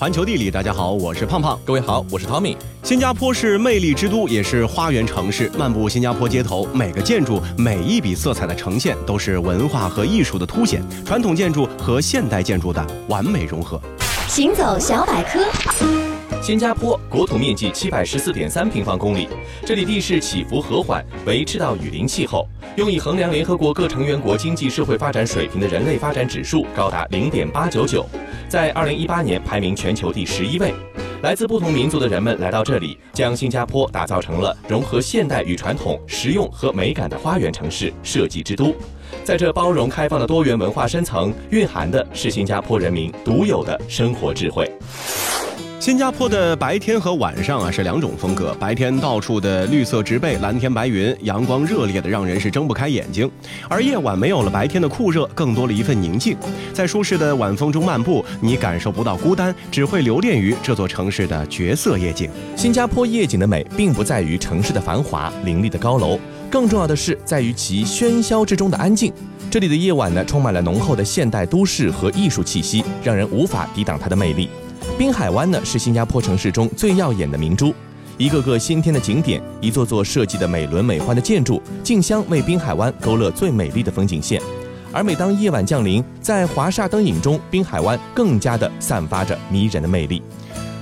环球地理，大家好，我是胖胖。各位好，我是 Tommy。新加坡是魅力之都，也是花园城市。漫步新加坡街头，每个建筑、每一笔色彩的呈现，都是文化和艺术的凸显，传统建筑和现代建筑的完美融合。行走小百科。新加坡国土面积七百十四点三平方公里，这里地势起伏和缓，为赤道雨林气候。用以衡量联合国各成员国经济社会发展水平的人类发展指数高达零点八九九，在二零一八年排名全球第十一位。来自不同民族的人们来到这里，将新加坡打造成了融合现代与传统、实用和美感的花园城市设计之都。在这包容开放的多元文化深层，蕴含的是新加坡人民独有的生活智慧。新加坡的白天和晚上啊是两种风格。白天到处的绿色植被、蓝天白云，阳光热烈的让人是睁不开眼睛；而夜晚没有了白天的酷热，更多了一份宁静。在舒适的晚风中漫步，你感受不到孤单，只会留恋于这座城市的绝色夜景。新加坡夜景的美，并不在于城市的繁华、林立的高楼，更重要的是在于其喧嚣之中的安静。这里的夜晚呢，充满了浓厚的现代都市和艺术气息，让人无法抵挡它的魅力。滨海湾呢是新加坡城市中最耀眼的明珠，一个个新添的景点，一座座设计的美轮美奂的建筑，竞相为滨海湾勾勒最美丽的风景线。而每当夜晚降临，在华厦灯影中，滨海湾更加的散发着迷人的魅力。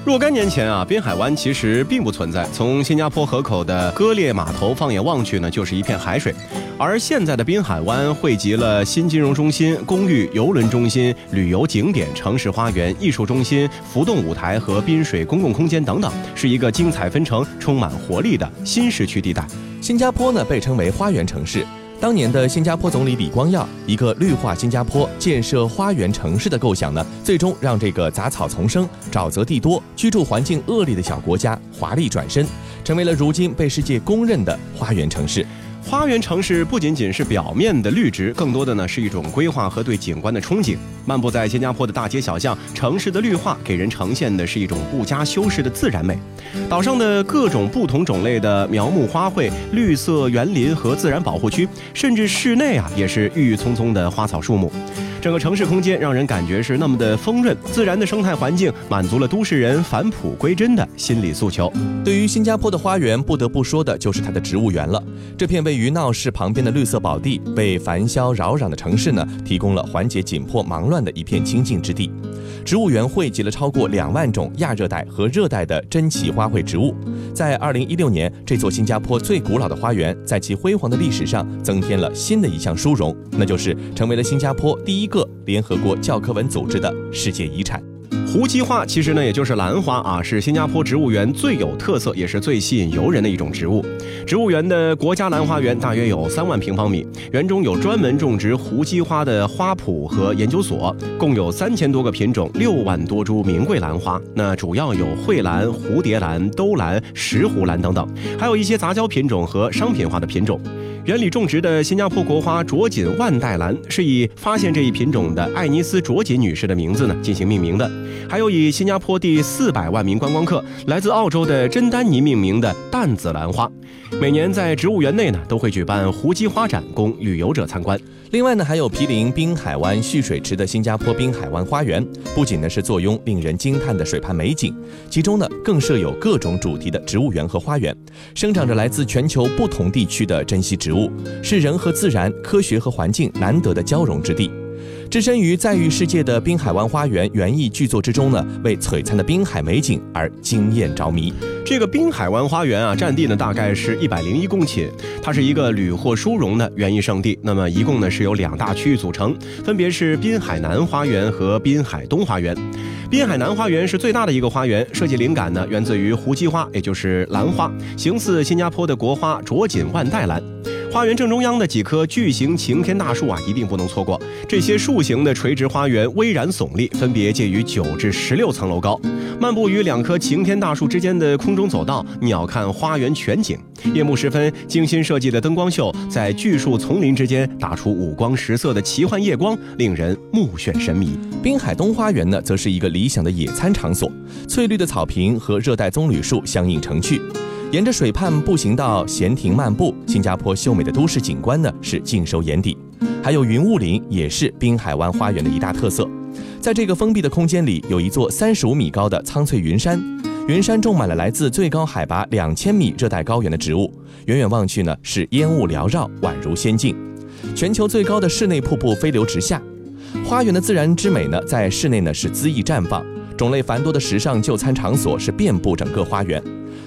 若干年前啊，滨海湾其实并不存在。从新加坡河口的割裂码头放眼望去呢，就是一片海水。而现在的滨海湾汇集了新金融中心、公寓、邮轮中心、旅游景点、城市花园、艺术中心、浮动舞台和滨水公共空间等等，是一个精彩纷呈、充满活力的新市区地带。新加坡呢，被称为花园城市。当年的新加坡总理李光耀一个绿化新加坡、建设花园城市的构想呢，最终让这个杂草丛生、沼泽地多、居住环境恶劣的小国家华丽转身，成为了如今被世界公认的花园城市。花园城市不仅仅是表面的绿植，更多的呢是一种规划和对景观的憧憬。漫步在新加坡的大街小巷，城市的绿化给人呈现的是一种不加修饰的自然美。岛上的各种不同种类的苗木花卉、绿色园林和自然保护区，甚至室内啊也是郁郁葱葱的花草树木。整个城市空间让人感觉是那么的丰润，自然的生态环境满足了都市人返璞归真的心理诉求。对于新加坡的花园，不得不说的就是它的植物园了。这片位于闹市旁边的绿色宝地，为繁嚣扰攘的城市呢提供了缓解紧迫忙乱的一片清静之地。植物园汇集了超过两万种亚热带和热带的珍奇花卉植物。在二零一六年，这座新加坡最古老的花园，在其辉煌的历史上增添了新的一项殊荣，那就是成为了新加坡第一个联合国教科文组织的世界遗产。胡姬花其实呢，也就是兰花啊，是新加坡植物园最有特色，也是最吸引游人的一种植物。植物园的国家兰花园大约有三万平方米，园中有专门种植胡姬花的花圃和研究所，共有三千多个品种，六万多株名贵兰花。那主要有蕙兰、蝴蝶兰、兜兰、石斛兰等等，还有一些杂交品种和商品化的品种。园里种植的新加坡国花卓锦万代兰是以发现这一品种的爱尼斯卓锦女士的名字呢进行命名的，还有以新加坡第四百万名观光客来自澳洲的珍丹尼命名的淡紫兰花。每年在植物园内呢都会举办胡姬花展，供旅游者参观。另外呢，还有毗邻滨海湾蓄水池的新加坡滨海湾花园，不仅呢是坐拥令人惊叹的水畔美景，其中呢更设有各种主题的植物园和花园，生长着来自全球不同地区的珍稀植物，是人和自然、科学和环境难得的交融之地。置身于在誉世界的滨海湾花园园艺巨作之中呢，为璀璨的滨海美景而惊艳着迷。这个滨海湾花园啊，占地呢大概是一百零一公顷，它是一个屡获殊荣的园艺圣地。那么一共呢是由两大区域组成，分别是滨海南花园和滨海东花园。滨海南花园是最大的一个花园，设计灵感呢源自于胡姬花，也就是兰花，形似新加坡的国花卓锦万代兰。花园正中央的几棵巨型擎天大树啊，一定不能错过。这些树形的垂直花园巍然耸立，分别介于九至十六层楼高。漫步于两棵擎天大树之间的空中走道，鸟瞰花园全景。夜幕时分，精心设计的灯光秀在巨树丛林之间打出五光十色的奇幻夜光，令人目眩神迷。滨海东花园呢，则是一个理想的野餐场所，翠绿的草坪和热带棕榈树相映成趣。沿着水畔步行道闲庭漫步，新加坡秀美的都市景观呢是尽收眼底。还有云雾林也是滨海湾花园的一大特色。在这个封闭的空间里，有一座三十五米高的苍翠云山，云山种满了来自最高海拔两千米热带高原的植物，远远望去呢是烟雾缭绕，宛如仙境。全球最高的室内瀑布飞流直下，花园的自然之美呢，在室内呢是恣意绽放，种类繁多的时尚就餐场所是遍布整个花园，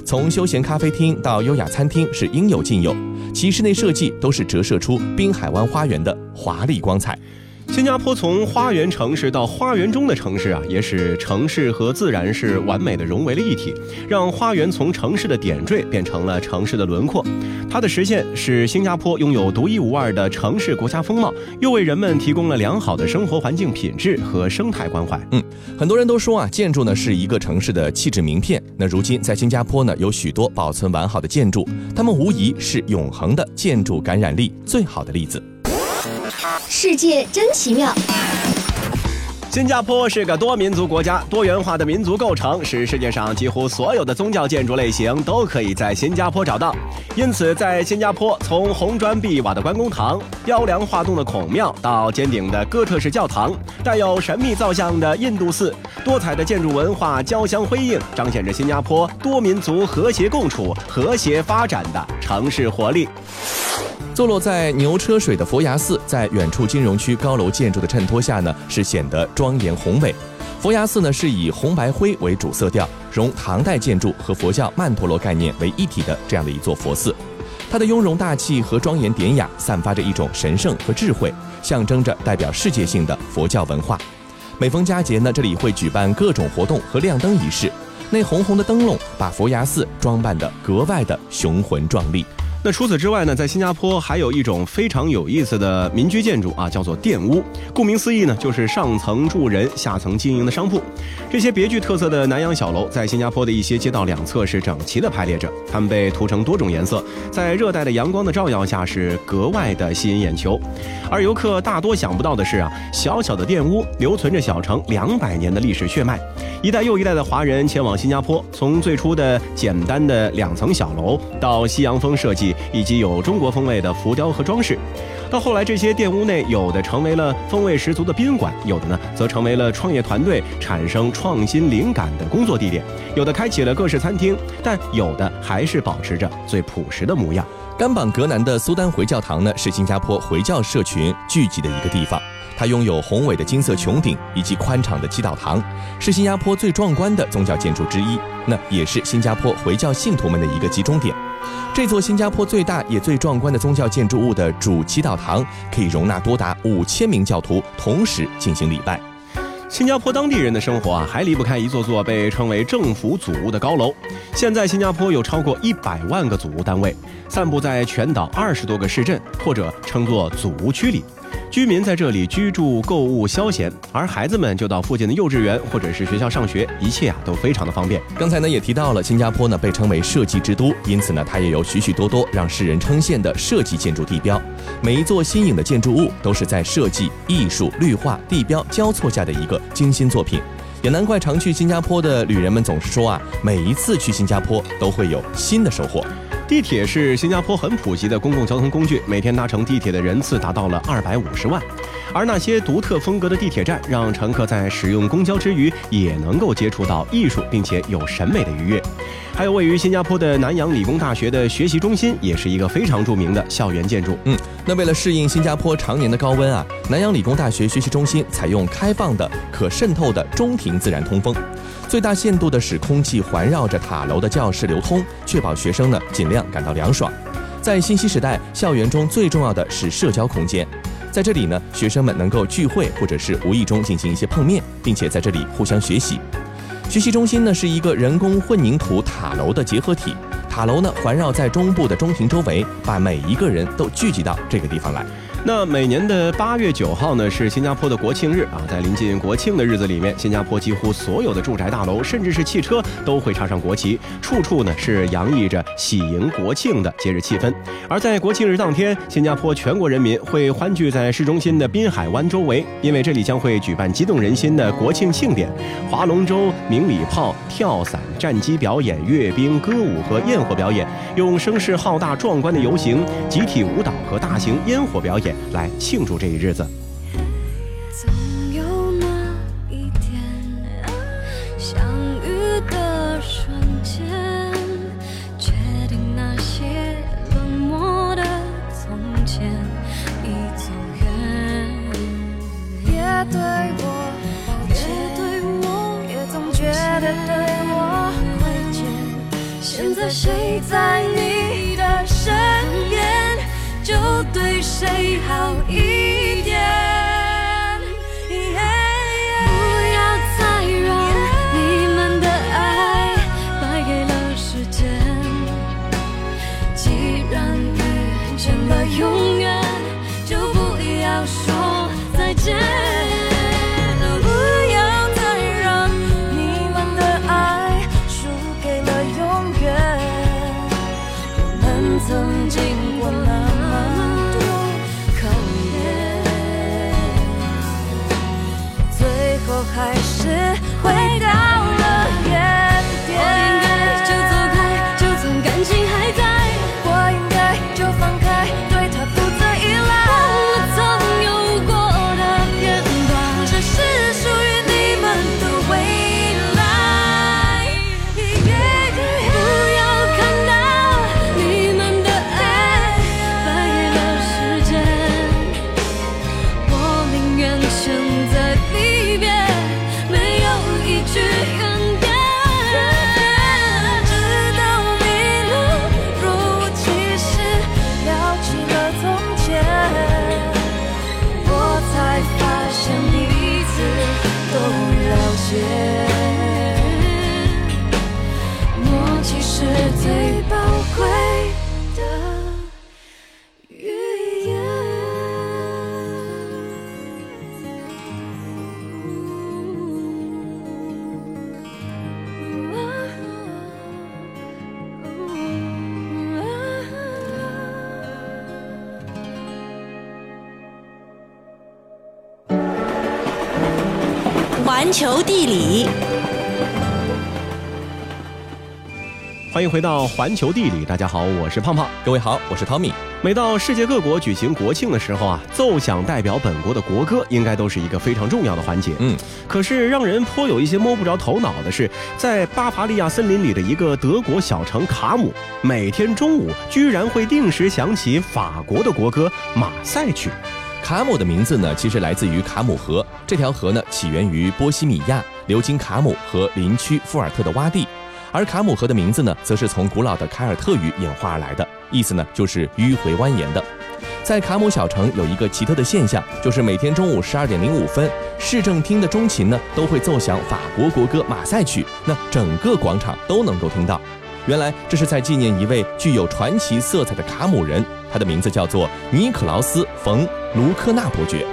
从休闲咖啡厅到优雅餐厅是应有尽有，其室内设计都是折射出滨海湾花园的华丽光彩。新加坡从花园城市到花园中的城市啊，也使城市和自然是完美的融为了一体，让花园从城市的点缀变成了城市的轮廓。它的实现使新加坡拥有独一无二的城市国家风貌，又为人们提供了良好的生活环境品质和生态关怀。嗯，很多人都说啊，建筑呢是一个城市的气质名片。那如今在新加坡呢，有许多保存完好的建筑，它们无疑是永恒的建筑感染力最好的例子。世界真奇妙。新加坡是个多民族国家，多元化的民族构成使世界上几乎所有的宗教建筑类型都可以在新加坡找到。因此，在新加坡，从红砖碧瓦的关公堂、雕梁画栋的孔庙，到尖顶的哥特式教堂、带有神秘造像的印度寺，多彩的建筑文化交相辉映，彰显着新加坡多民族和谐共处、和谐发展的城市活力。坐落在牛车水的佛牙寺，在远处金融区高楼建筑的衬托下呢，是显得庄严宏伟。佛牙寺呢是以红白灰为主色调，融唐代建筑和佛教曼陀罗概念为一体的这样的一座佛寺。它的雍容大气和庄严典雅，散发着一种神圣和智慧，象征着代表世界性的佛教文化。每逢佳节呢，这里会举办各种活动和亮灯仪式，那红红的灯笼把佛牙寺装扮得格外的雄浑壮丽。那除此之外呢，在新加坡还有一种非常有意思的民居建筑啊，叫做店屋。顾名思义呢，就是上层住人，下层经营的商铺。这些别具特色的南洋小楼，在新加坡的一些街道两侧是整齐的排列着，它们被涂成多种颜色，在热带的阳光的照耀下是格外的吸引眼球。而游客大多想不到的是啊，小小的店屋留存着小城两百年的历史血脉。一代又一代的华人前往新加坡，从最初的简单的两层小楼，到西洋风设计以及有中国风味的浮雕和装饰，到后来这些店屋内有的成为了风味十足的宾馆，有的呢则成为了创业团队产生创新灵感的工作地点，有的开启了各式餐厅，但有的还是保持着最朴实的模样。甘榜格南的苏丹回教堂呢，是新加坡回教社群聚集的一个地方。它拥有宏伟的金色穹顶以及宽敞的祈祷堂，是新加坡最壮观的宗教建筑之一。那也是新加坡回教信徒们的一个集中点。这座新加坡最大也最壮观的宗教建筑物的主祈祷堂，可以容纳多达五千名教徒同时进行礼拜。新加坡当地人的生活啊，还离不开一座座被称为政府祖屋的高楼。现在，新加坡有超过一百万个祖屋单位，散布在全岛二十多个市镇，或者称作祖屋区里。居民在这里居住、购物、消闲，而孩子们就到附近的幼稚园或者是学校上学，一切啊都非常的方便。刚才呢也提到了，新加坡呢被称为设计之都，因此呢它也有许许多多让世人称羡的设计建筑地标。每一座新颖的建筑物都是在设计、艺术、绿化、地标交错下的一个精心作品。也难怪常去新加坡的旅人们总是说啊，每一次去新加坡都会有新的收获。地铁是新加坡很普及的公共交通工具，每天搭乘地铁的人次达到了二百五十万。而那些独特风格的地铁站，让乘客在使用公交之余，也能够接触到艺术，并且有审美的愉悦。还有位于新加坡的南洋理工大学的学习中心，也是一个非常著名的校园建筑。嗯，那为了适应新加坡常年的高温啊，南洋理工大学学习中心采用开放的、可渗透的中庭自然通风。最大限度的使空气环绕着塔楼的教室流通，确保学生呢尽量感到凉爽。在信息时代，校园中最重要的是社交空间，在这里呢，学生们能够聚会或者是无意中进行一些碰面，并且在这里互相学习。学习中心呢是一个人工混凝土塔楼的结合体，塔楼呢环绕在中部的中庭周围，把每一个人都聚集到这个地方来。那每年的八月九号呢，是新加坡的国庆日啊。在临近国庆的日子里面，新加坡几乎所有的住宅大楼，甚至是汽车，都会插上国旗，处处呢是洋溢着喜迎国庆的节日气氛。而在国庆日当天，新加坡全国人民会欢聚在市中心的滨海湾周围，因为这里将会举办激动人心的国庆庆典，划龙舟、鸣礼炮、跳伞、战机表演、阅兵、歌舞和焰火表演，用声势浩大、壮观的游行、集体舞蹈和大型烟火表演。来庆祝这一日子。在谁在你的身边，就对谁好一点。环球地理，欢迎回到环球地理，大家好，我是胖胖。各位好，我是汤米。每到世界各国举行国庆的时候啊，奏响代表本国的国歌，应该都是一个非常重要的环节。嗯，可是让人颇有一些摸不着头脑的是，在巴伐利亚森林里的一个德国小城卡姆，每天中午居然会定时响起法国的国歌《马赛曲》。卡姆的名字呢，其实来自于卡姆河。这条河呢，起源于波西米亚，流经卡姆和林区富尔特的洼地。而卡姆河的名字呢，则是从古老的凯尔特语演化而来的，意思呢就是迂回蜿蜒的。在卡姆小城有一个奇特的现象，就是每天中午十二点零五分，市政厅的钟琴呢都会奏响法国国歌《马赛曲》，那整个广场都能够听到。原来这是在纪念一位具有传奇色彩的卡姆人，他的名字叫做尼可劳斯·冯·卢克纳伯爵。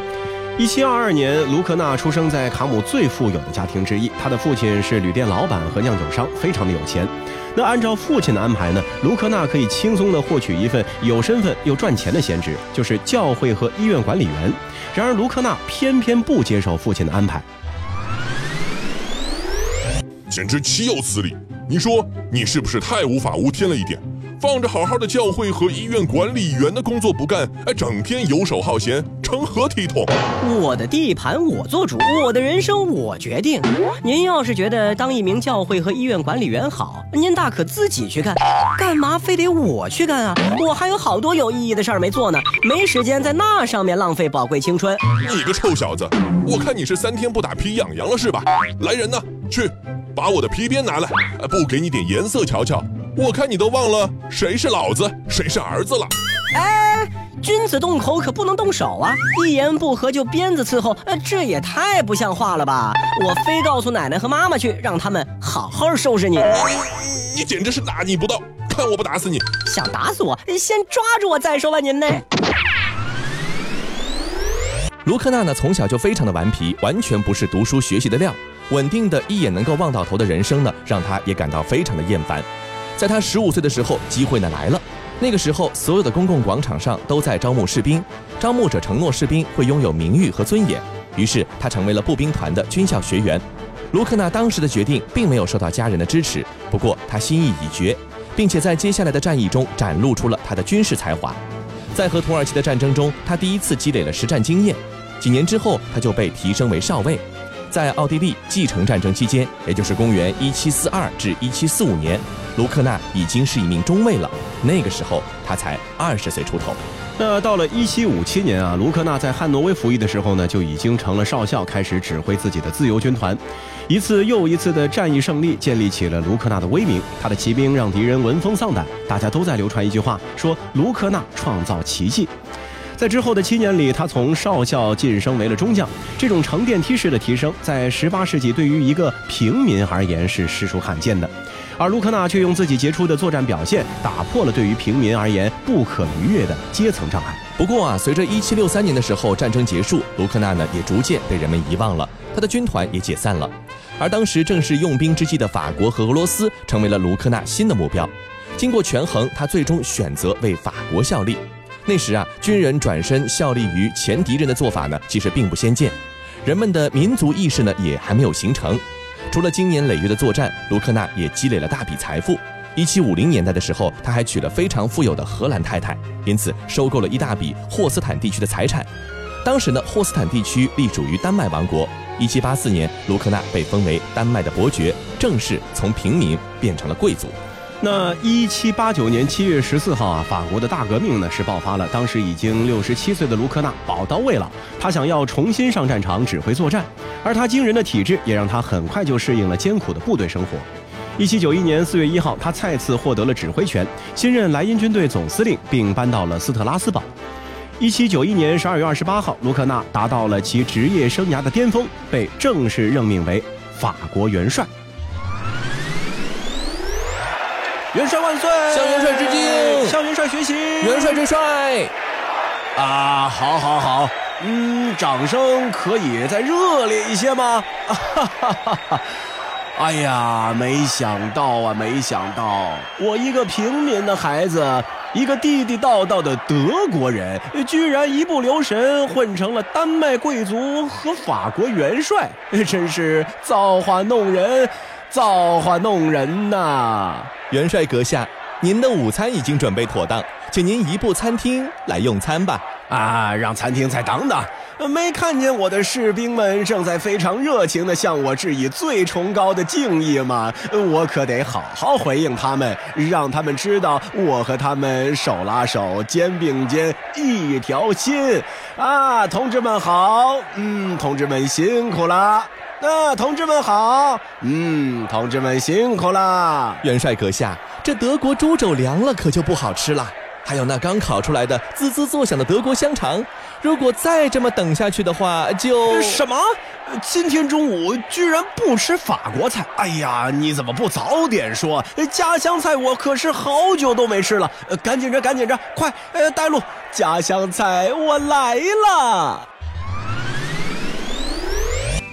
一七二二年，卢克纳出生在卡姆最富有的家庭之一，他的父亲是旅店老板和酿酒商，非常的有钱。那按照父亲的安排呢，卢克纳可以轻松的获取一份有身份又赚钱的闲职，就是教会和医院管理员。然而卢克纳偏偏不接受父亲的安排。简直岂有此理！你说你是不是太无法无天了一点？放着好好的教会和医院管理员的工作不干，哎，整天游手好闲，成何体统？我的地盘我做主，我的人生我决定。您要是觉得当一名教会和医院管理员好，您大可自己去干，干嘛非得我去干啊？我还有好多有意义的事儿没做呢，没时间在那上面浪费宝贵青春。你个臭小子，我看你是三天不打皮痒痒了是吧？来人呐，去把我的皮鞭拿来，呃不给你点颜色瞧瞧。我看你都忘了谁是老子，谁是儿子了。哎，君子动口可不能动手啊！一言不合就鞭子伺候，呃，这也太不像话了吧！我非告诉奶奶和妈妈去，让他们好好收拾你。你简直是大逆不道！看我不打死你！想打死我，先抓住我再说吧，您呢？卢克娜呢，从小就非常的顽皮，完全不是读书学习的料。稳定的一眼能够望到头的人生呢，让她也感到非常的厌烦。在他十五岁的时候，机会呢来了。那个时候，所有的公共广场上都在招募士兵，招募者承诺士兵会拥有名誉和尊严。于是他成为了步兵团的军校学员。卢克纳当时的决定并没有受到家人的支持，不过他心意已决，并且在接下来的战役中展露出了他的军事才华。在和土耳其的战争中，他第一次积累了实战经验。几年之后，他就被提升为少尉。在奥地利继承战争期间，也就是公元1742至1745年，卢克纳已经是一名中尉了。那个时候他才二十岁出头。那到了一七五七年啊，卢克纳在汉诺威服役的时候呢，就已经成了少校，开始指挥自己的自由军团。一次又一次的战役胜利，建立起了卢克纳的威名。他的骑兵让敌人闻风丧胆，大家都在流传一句话，说卢克纳创造奇迹。在之后的七年里，他从少校晋升为了中将，这种乘电梯式的提升，在十八世纪对于一个平民而言是实属罕见的。而卢克纳却用自己杰出的作战表现，打破了对于平民而言不可逾越的阶层障碍。不过啊，随着一七六三年的时候战争结束，卢克纳呢也逐渐被人们遗忘了，他的军团也解散了。而当时正是用兵之际的法国和俄罗斯，成为了卢克纳新的目标。经过权衡，他最终选择为法国效力。那时啊，军人转身效力于前敌人的做法呢，其实并不鲜见，人们的民族意识呢也还没有形成。除了经年累月的作战，卢克纳也积累了大笔财富。一七五零年代的时候，他还娶了非常富有的荷兰太太，因此收购了一大笔霍斯坦地区的财产。当时呢，霍斯坦地区隶属于丹麦王国。一七八四年，卢克纳被封为丹麦的伯爵，正式从平民变成了贵族。那一七八九年七月十四号啊，法国的大革命呢是爆发了。当时已经六十七岁的卢克纳宝刀未老，他想要重新上战场指挥作战，而他惊人的体质也让他很快就适应了艰苦的部队生活。一七九一年四月一号，他再次获得了指挥权，新任莱茵军队总司令，并搬到了斯特拉斯堡。一七九一年十二月二十八号，卢克纳达到了其职业生涯的巅峰，被正式任命为法国元帅。元帅万岁！向元帅致敬，向元帅学习。元帅最帅！啊，好，好，好，嗯，掌声可以再热烈一些吗？哈哈哈哈！哎呀，没想到啊，没想到，我一个平民的孩子，一个地地道道的德国人，居然一不留神混成了丹麦贵族和法国元帅，真是造化弄人，造化弄人呐！元帅阁下，您的午餐已经准备妥当，请您移步餐厅来用餐吧。啊，让餐厅再等等。没看见我的士兵们正在非常热情地向我致以最崇高的敬意吗？我可得好好回应他们，让他们知道我和他们手拉手、肩并肩、一条心。啊，同志们好！嗯，同志们辛苦了。啊，同志们好！嗯，同志们辛苦啦！元帅阁下，这德国猪肘凉了可就不好吃了。还有那刚烤出来的滋滋作响的德国香肠，如果再这么等下去的话，就什么？今天中午居然不吃法国菜？哎呀，你怎么不早点说？家乡菜我可是好久都没吃了。赶紧着，赶紧着，快！呃，带路，家乡菜我来了。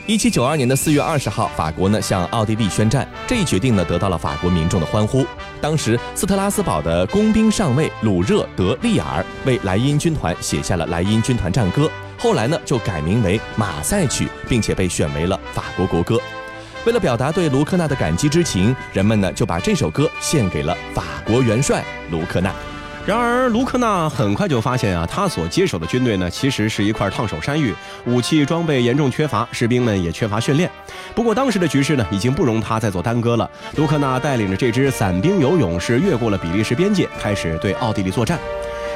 一七九二年的四月二十号，法国呢向奥地利宣战，这一决定呢得到了法国民众的欢呼。当时斯特拉斯堡的工兵上尉鲁热德利尔为莱茵军团写下了莱茵军团战歌，后来呢就改名为马赛曲，并且被选为了法国国歌。为了表达对卢克纳的感激之情，人们呢就把这首歌献给了法国元帅卢克纳。然而，卢克纳很快就发现啊，他所接手的军队呢，其实是一块烫手山芋，武器装备严重缺乏，士兵们也缺乏训练。不过，当时的局势呢，已经不容他再做耽搁了。卢克纳带领着这支散兵游勇士越过了比利时边界，开始对奥地利作战。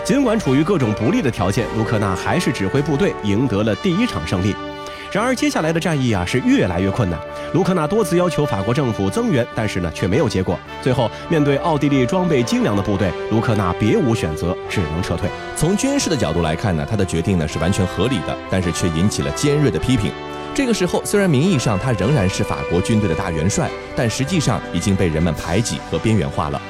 尽管处于各种不利的条件，卢克纳还是指挥部队赢得了第一场胜利。然而，接下来的战役啊是越来越困难。卢克纳多次要求法国政府增援，但是呢却没有结果。最后，面对奥地利装备精良的部队，卢克纳别无选择，只能撤退。从军事的角度来看呢，他的决定呢是完全合理的，但是却引起了尖锐的批评。这个时候，虽然名义上他仍然是法国军队的大元帅，但实际上已经被人们排挤和边缘化了。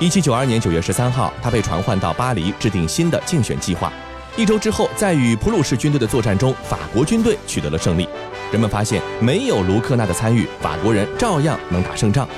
一七九二年九月十三号，他被传唤到巴黎，制定新的竞选计划。一周之后，在与普鲁士军队的作战中，法国军队取得了胜利。人们发现，没有卢克纳的参与，法国人照样能打胜仗。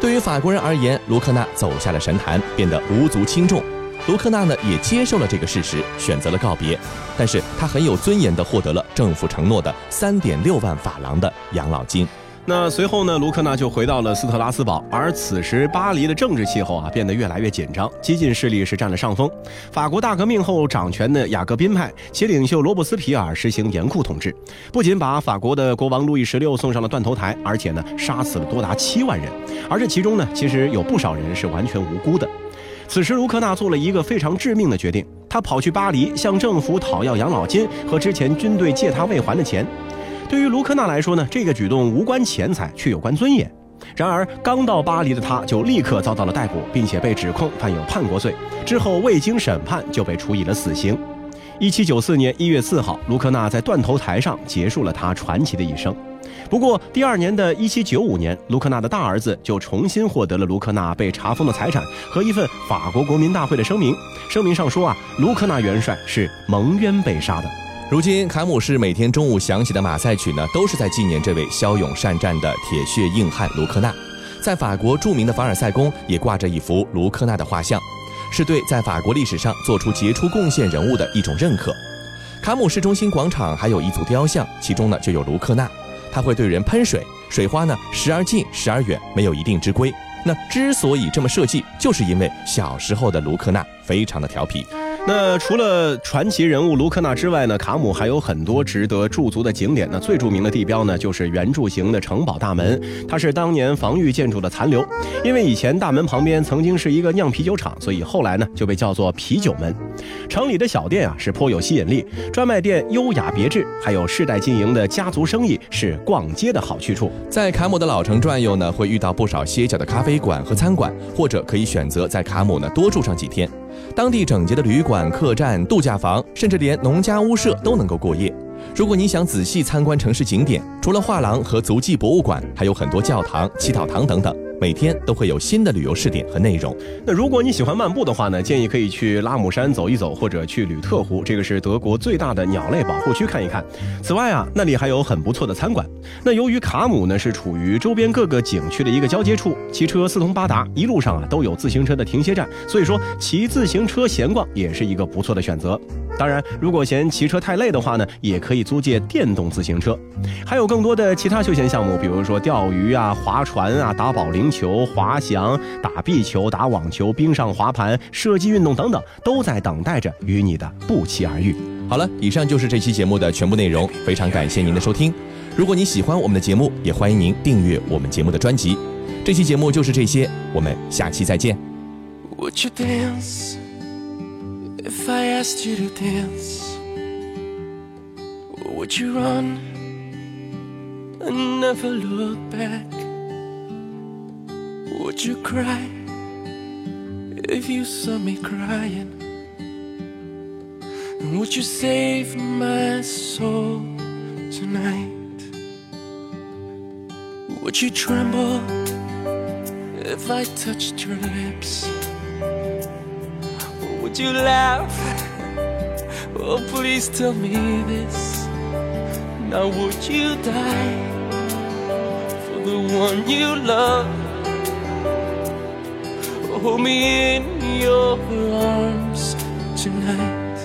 对于法国人而言，卢克纳走下了神坛，变得无足轻重。卢克纳呢，也接受了这个事实，选择了告别。但是他很有尊严地获得了政府承诺的三点六万法郎的养老金。那随后呢，卢克纳就回到了斯特拉斯堡，而此时巴黎的政治气候啊变得越来越紧张，激进势力是占了上风。法国大革命后掌权的雅各宾派，其领袖罗伯斯皮尔实行严酷统治，不仅把法国的国王路易十六送上了断头台，而且呢杀死了多达七万人，而这其中呢其实有不少人是完全无辜的。此时，卢克纳做了一个非常致命的决定，他跑去巴黎向政府讨要养老金和之前军队借他未还的钱。对于卢克纳来说呢，这个举动无关钱财，却有关尊严。然而，刚到巴黎的他就立刻遭到了逮捕，并且被指控犯有叛国罪。之后未经审判就被处以了死刑。一七九四年一月四号，卢克纳在断头台上结束了他传奇的一生。不过，第二年的一七九五年，卢克纳的大儿子就重新获得了卢克纳被查封的财产和一份法国国民大会的声明。声明上说啊，卢克纳元帅是蒙冤被杀的。如今，卡姆市每天中午响起的马赛曲呢，都是在纪念这位骁勇善战的铁血硬汉卢克纳。在法国著名的凡尔赛宫也挂着一幅卢克纳的画像，是对在法国历史上做出杰出贡献人物的一种认可。卡姆市中心广场还有一组雕像，其中呢就有卢克纳。他会对人喷水，水花呢时而近时而远，没有一定之规。那之所以这么设计，就是因为小时候的卢克纳非常的调皮。那除了传奇人物卢克纳之外呢，卡姆还有很多值得驻足的景点。那最著名的地标呢，就是圆柱形的城堡大门，它是当年防御建筑的残留。因为以前大门旁边曾经是一个酿啤酒厂，所以后来呢就被叫做啤酒门。城里的小店啊是颇有吸引力，专卖店优雅别致，还有世代经营的家族生意是逛街的好去处。在卡姆的老城转悠呢，会遇到不少歇脚的咖啡馆和餐馆，或者可以选择在卡姆呢多住上几天。当地整洁的旅馆、客栈、度假房，甚至连农家屋舍都能够过夜。如果你想仔细参观城市景点，除了画廊和足迹博物馆，还有很多教堂、祈祷堂等等。每天都会有新的旅游试点和内容。那如果你喜欢漫步的话呢，建议可以去拉姆山走一走，或者去吕特湖，这个是德国最大的鸟类保护区看一看。此外啊，那里还有很不错的餐馆。那由于卡姆呢是处于周边各个景区的一个交接处，骑车四通八达，一路上啊都有自行车的停歇站，所以说骑自行车闲逛也是一个不错的选择。当然，如果嫌骑车太累的话呢，也可以租借电动自行车。还有更多的其他休闲项目，比如说钓鱼啊、划船啊、打保龄球、滑翔、打壁球、打网球、冰上滑盘、射击运动等等，都在等待着与你的不期而遇。好了，以上就是这期节目的全部内容，非常感谢您的收听。如果你喜欢我们的节目，也欢迎您订阅我们节目的专辑。这期节目就是这些，我们下期再见。Would you dance if I asked you to dance? Would you run and never look back? Would you cry if you saw me crying? And would you save my soul tonight? Would you tremble if I touched your lips? Or would you laugh? Oh, please tell me this. Now, would you die for the one you love? Hold me in your arms tonight.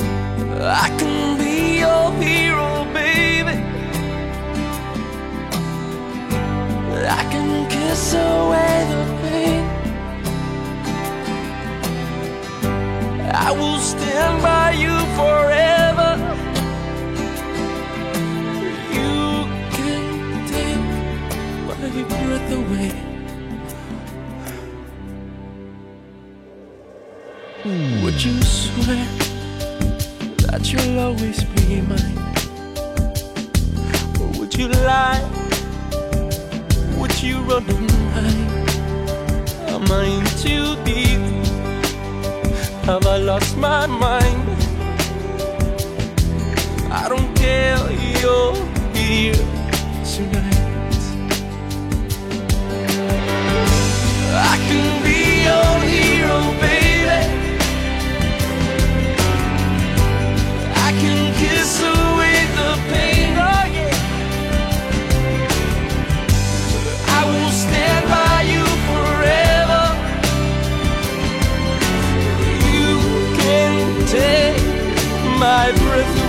I can be your hero, baby. I can kiss away the pain. I will stand by you forever. You can take my breath away. Would you swear that you'll always be mine? Or would you lie? Would you run and hide? Am I in too deep? Have I lost my mind? I don't care, you're here I've.